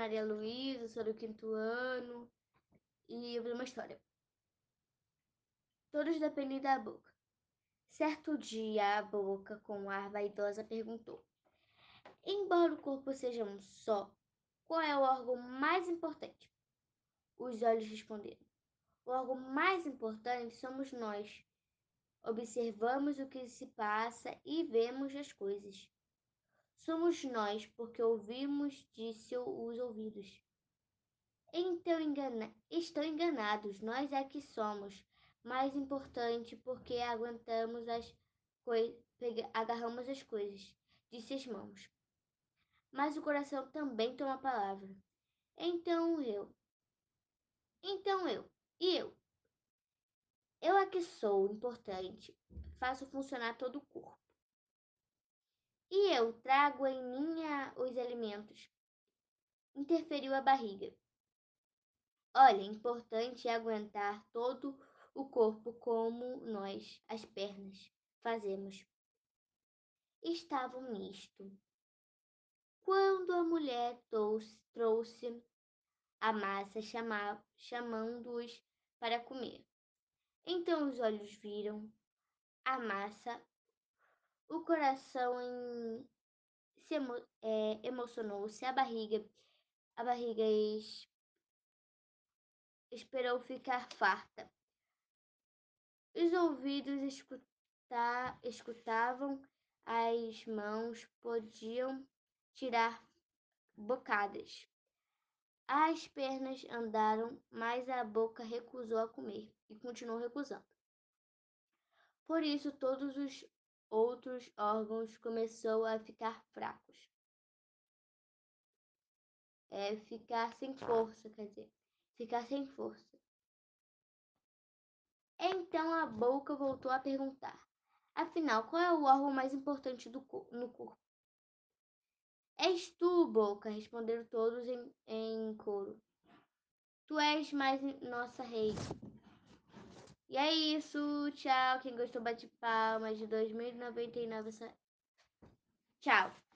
Maria Luísa, sou do quinto ano e eu vi uma história. Todos dependem da boca. Certo dia, a boca, com ar vaidosa, perguntou: Embora o corpo seja um só, qual é o órgão mais importante? Os olhos responderam: O órgão mais importante somos nós. Observamos o que se passa e vemos as coisas. Somos nós, porque ouvimos, disse os ouvidos. Então engana... estão enganados, nós é que somos mais importante porque aguentamos as agarramos as coisas, disse as mãos. Mas o coração também toma a palavra. Então eu. Então eu. E eu? Eu é que sou importante, faço funcionar todo o corpo. E eu trago em minha os alimentos. Interferiu a barriga. Olha, importante é aguentar todo o corpo como nós, as pernas, fazemos. Estavam nisto. Quando a mulher trouxe a massa, chamando-os para comer. Então os olhos viram a massa o coração em, se emo, é, emocionou-se, a barriga, a barriga es, esperou ficar farta. Os ouvidos escutavam, as mãos podiam tirar bocadas. As pernas andaram, mas a boca recusou a comer e continuou recusando. Por isso, todos os outros órgãos começou a ficar fracos. É ficar sem força, quer dizer, ficar sem força. Então a boca voltou a perguntar: Afinal, qual é o órgão mais importante do, no corpo? És tu, boca, responderam todos em, em coro. Tu és mais nossa rei. E é isso, tchau. Quem gostou, bate palmas de 2099. Tchau.